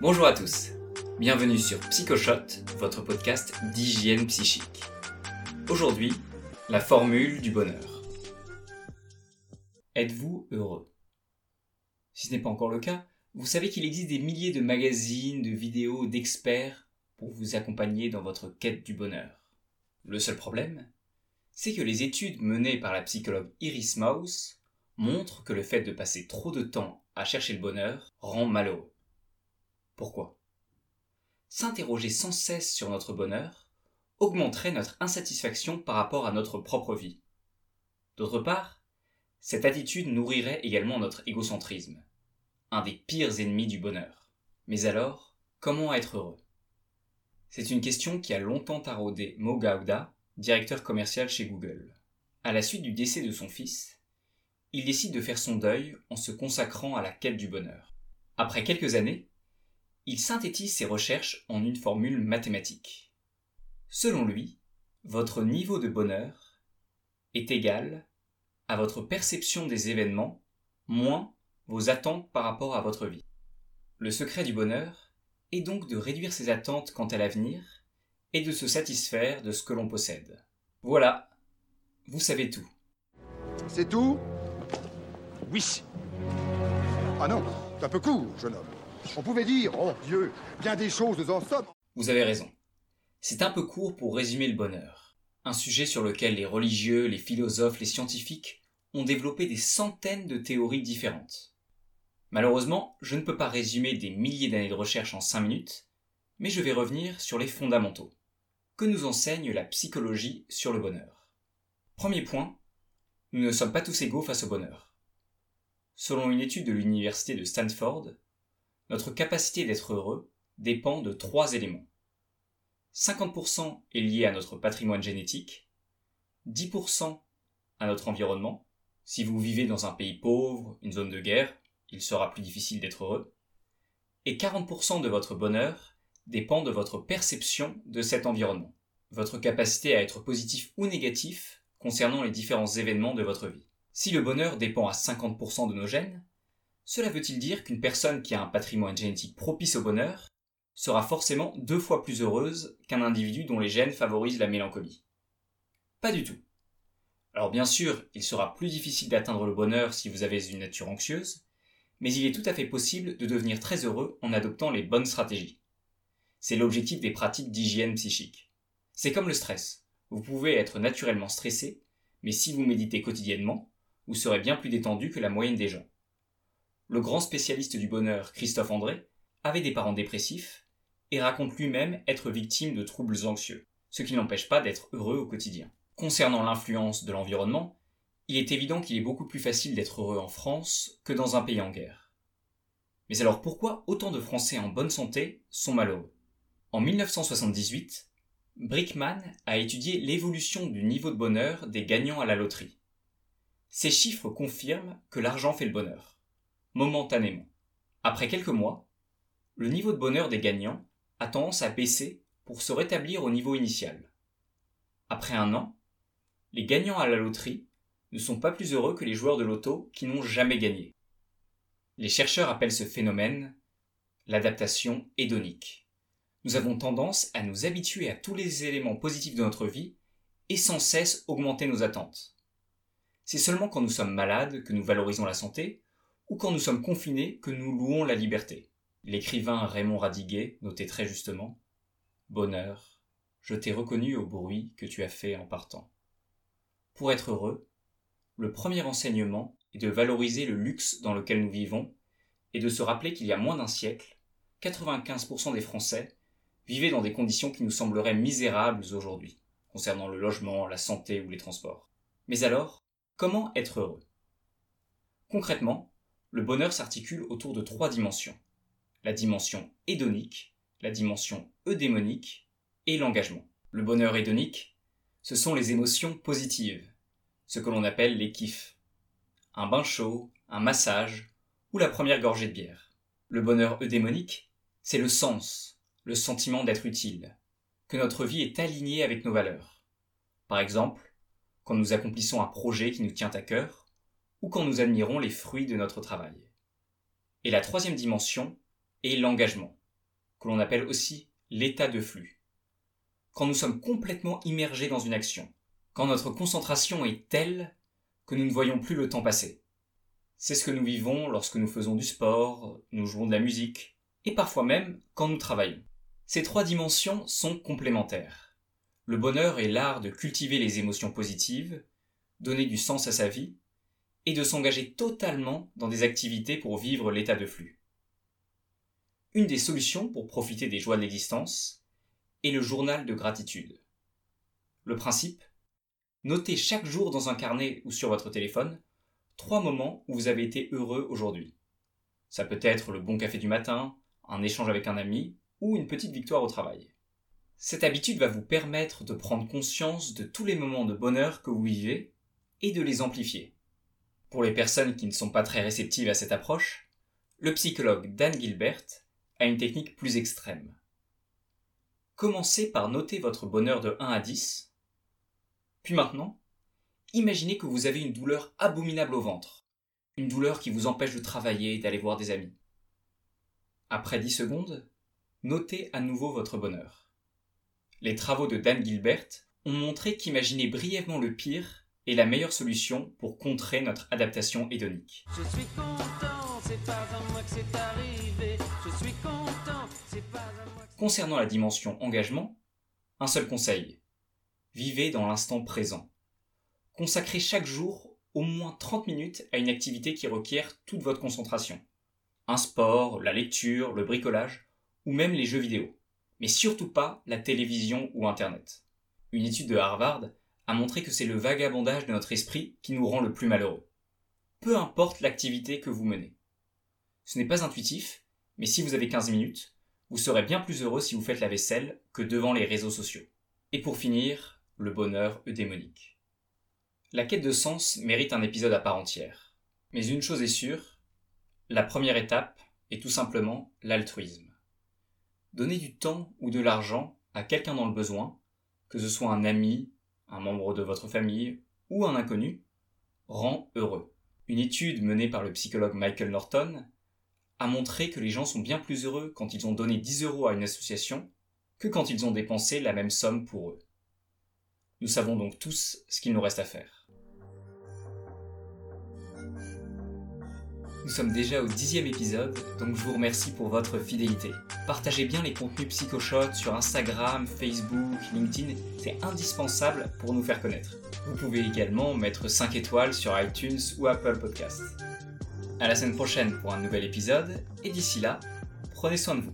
Bonjour à tous, bienvenue sur PsychoShot, votre podcast d'hygiène psychique. Aujourd'hui, la formule du bonheur. Êtes-vous heureux? Si ce n'est pas encore le cas, vous savez qu'il existe des milliers de magazines, de vidéos, d'experts pour vous accompagner dans votre quête du bonheur. Le seul problème, c'est que les études menées par la psychologue Iris Maus montrent que le fait de passer trop de temps à chercher le bonheur rend malheureux. Pourquoi? S'interroger sans cesse sur notre bonheur augmenterait notre insatisfaction par rapport à notre propre vie. D'autre part, cette attitude nourrirait également notre égocentrisme, un des pires ennemis du bonheur. Mais alors, comment être heureux? C'est une question qui a longtemps taraudé Mo Gauda, directeur commercial chez Google. À la suite du décès de son fils, il décide de faire son deuil en se consacrant à la quête du bonheur. Après quelques années, il synthétise ses recherches en une formule mathématique. Selon lui, votre niveau de bonheur est égal à votre perception des événements moins vos attentes par rapport à votre vie. Le secret du bonheur est donc de réduire ses attentes quant à l'avenir et de se satisfaire de ce que l'on possède. Voilà, vous savez tout. C'est tout? Oui. Ah non, c'est un peu court, jeune homme. On pouvait dire, oh Dieu, bien des choses en somme. Vous avez raison. C'est un peu court pour résumer le bonheur. Un sujet sur lequel les religieux, les philosophes, les scientifiques ont développé des centaines de théories différentes. Malheureusement, je ne peux pas résumer des milliers d'années de recherche en cinq minutes, mais je vais revenir sur les fondamentaux. Que nous enseigne la psychologie sur le bonheur? Premier point, nous ne sommes pas tous égaux face au bonheur. Selon une étude de l'université de Stanford, notre capacité d'être heureux dépend de trois éléments. 50% est lié à notre patrimoine génétique, 10% à notre environnement. Si vous vivez dans un pays pauvre, une zone de guerre, il sera plus difficile d'être heureux. Et 40% de votre bonheur dépend de votre perception de cet environnement, votre capacité à être positif ou négatif concernant les différents événements de votre vie. Si le bonheur dépend à 50% de nos gènes, cela veut-il dire qu'une personne qui a un patrimoine génétique propice au bonheur sera forcément deux fois plus heureuse qu'un individu dont les gènes favorisent la mélancolie? Pas du tout. Alors bien sûr, il sera plus difficile d'atteindre le bonheur si vous avez une nature anxieuse, mais il est tout à fait possible de devenir très heureux en adoptant les bonnes stratégies. C'est l'objectif des pratiques d'hygiène psychique. C'est comme le stress. Vous pouvez être naturellement stressé, mais si vous méditez quotidiennement, vous serez bien plus détendu que la moyenne des gens le grand spécialiste du bonheur Christophe André avait des parents dépressifs et raconte lui-même être victime de troubles anxieux, ce qui n'empêche pas d'être heureux au quotidien. Concernant l'influence de l'environnement, il est évident qu'il est beaucoup plus facile d'être heureux en France que dans un pays en guerre. Mais alors pourquoi autant de Français en bonne santé sont malheureux? En 1978, Brickman a étudié l'évolution du niveau de bonheur des gagnants à la loterie. Ces chiffres confirment que l'argent fait le bonheur momentanément. Après quelques mois, le niveau de bonheur des gagnants a tendance à baisser pour se rétablir au niveau initial. Après un an, les gagnants à la loterie ne sont pas plus heureux que les joueurs de loto qui n'ont jamais gagné. Les chercheurs appellent ce phénomène l'adaptation hédonique. Nous avons tendance à nous habituer à tous les éléments positifs de notre vie et sans cesse augmenter nos attentes. C'est seulement quand nous sommes malades que nous valorisons la santé ou quand nous sommes confinés que nous louons la liberté. L'écrivain Raymond Radiguet notait très justement Bonheur, je t'ai reconnu au bruit que tu as fait en partant. Pour être heureux, le premier enseignement est de valoriser le luxe dans lequel nous vivons et de se rappeler qu'il y a moins d'un siècle, 95% des Français vivaient dans des conditions qui nous sembleraient misérables aujourd'hui, concernant le logement, la santé ou les transports. Mais alors, comment être heureux? Concrètement, le bonheur s'articule autour de trois dimensions. La dimension hédonique, la dimension eudémonique et l'engagement. Le bonheur hédonique, ce sont les émotions positives, ce que l'on appelle les kiffs. Un bain chaud, un massage ou la première gorgée de bière. Le bonheur eudémonique, c'est le sens, le sentiment d'être utile, que notre vie est alignée avec nos valeurs. Par exemple, quand nous accomplissons un projet qui nous tient à cœur, ou quand nous admirons les fruits de notre travail. Et la troisième dimension est l'engagement. que l'on appelle aussi l'état de flux. Quand nous sommes complètement immergés dans une action, quand notre concentration est telle que nous ne voyons plus le temps passer. C'est ce que nous vivons lorsque nous faisons du sport, nous jouons de la musique, et parfois même quand nous travaillons. Ces trois dimensions sont complémentaires. Le bonheur est l'art de cultiver les émotions positives, donner du sens à sa vie, et de s'engager totalement dans des activités pour vivre l'état de flux. Une des solutions pour profiter des joies de l'existence est le journal de gratitude. Le principe Notez chaque jour dans un carnet ou sur votre téléphone trois moments où vous avez été heureux aujourd'hui. Ça peut être le bon café du matin, un échange avec un ami ou une petite victoire au travail. Cette habitude va vous permettre de prendre conscience de tous les moments de bonheur que vous vivez et de les amplifier. Pour les personnes qui ne sont pas très réceptives à cette approche, le psychologue Dan Gilbert a une technique plus extrême. Commencez par noter votre bonheur de 1 à 10 puis maintenant, imaginez que vous avez une douleur abominable au ventre, une douleur qui vous empêche de travailler et d'aller voir des amis. Après 10 secondes, notez à nouveau votre bonheur. Les travaux de Dan Gilbert ont montré qu'imaginer brièvement le pire est la meilleure solution pour contrer notre adaptation hédonique. Je suis content, c'est pas à moi que c'est arrivé. Je suis content, c'est pas à moi Concernant la dimension engagement, un seul conseil vivez dans l'instant présent. Consacrez chaque jour au moins 30 minutes à une activité qui requiert toute votre concentration. Un sport, la lecture, le bricolage, ou même les jeux vidéo. Mais surtout pas la télévision ou Internet. Une étude de Harvard a montré que c'est le vagabondage de notre esprit qui nous rend le plus malheureux. Peu importe l'activité que vous menez. Ce n'est pas intuitif, mais si vous avez 15 minutes, vous serez bien plus heureux si vous faites la vaisselle que devant les réseaux sociaux. Et pour finir, le bonheur eudémonique. La quête de sens mérite un épisode à part entière. Mais une chose est sûre, la première étape est tout simplement l'altruisme. Donner du temps ou de l'argent à quelqu'un dans le besoin, que ce soit un ami, un membre de votre famille ou un inconnu, rend heureux. Une étude menée par le psychologue Michael Norton a montré que les gens sont bien plus heureux quand ils ont donné 10 euros à une association que quand ils ont dépensé la même somme pour eux. Nous savons donc tous ce qu'il nous reste à faire. Nous sommes déjà au dixième épisode, donc je vous remercie pour votre fidélité. Partagez bien les contenus PsychoShot sur Instagram, Facebook, LinkedIn, c'est indispensable pour nous faire connaître. Vous pouvez également mettre 5 étoiles sur iTunes ou Apple Podcasts. À la semaine prochaine pour un nouvel épisode, et d'ici là, prenez soin de vous.